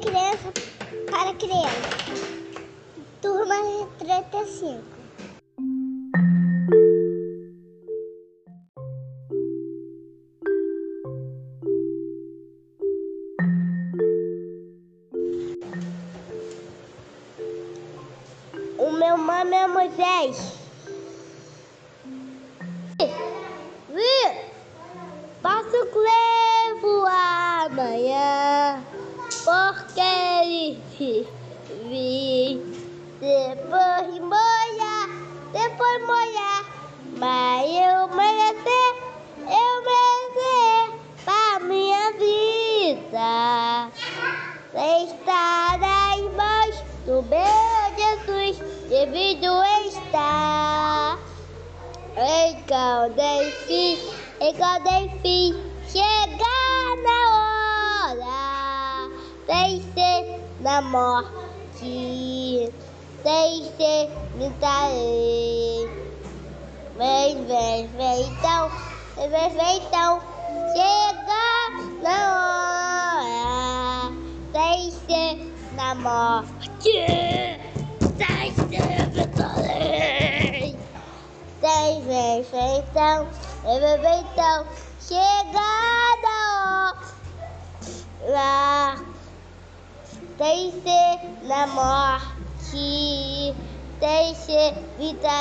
criança para criança. Turma 35. O meu nome é Moisés. Vi, vi. Depois molhar, depois molhar, mas eu merecer, eu merecer pra minha vida. Está nas mãos do meu Jesus, devido está. Encaudei fim, encaudei fim, chegar na hora, sem ser na morte, ser me darei. Vem, vem, vem então, vem, vem, então, chega na hora, ser na morte, ser me darei. Vem, vem, vem então, vem, vem, então, chegada hora, deixe na morte, deixe vida.